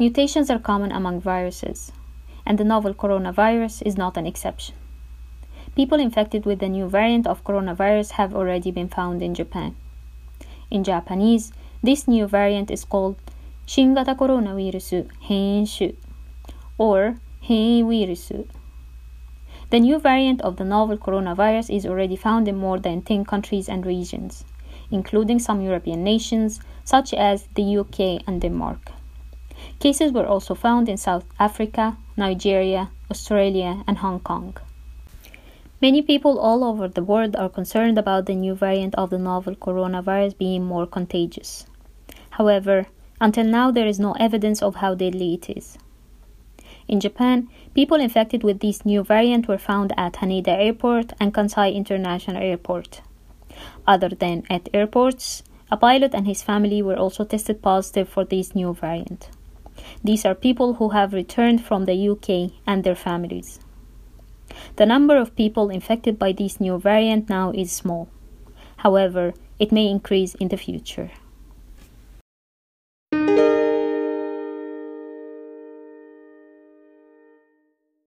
Mutations are common among viruses, and the novel coronavirus is not an exception. People infected with the new variant of coronavirus have already been found in Japan. In Japanese, this new variant is called 新型コロナウイルス変異種 or 変異ウイルス the new variant of the novel coronavirus is already found in more than 10 countries and regions, including some European nations such as the UK and Denmark. Cases were also found in South Africa, Nigeria, Australia, and Hong Kong. Many people all over the world are concerned about the new variant of the novel coronavirus being more contagious. However, until now, there is no evidence of how deadly it is. In Japan, people infected with this new variant were found at Haneda Airport and Kansai International Airport. Other than at airports, a pilot and his family were also tested positive for this new variant. These are people who have returned from the UK and their families. The number of people infected by this new variant now is small. However, it may increase in the future.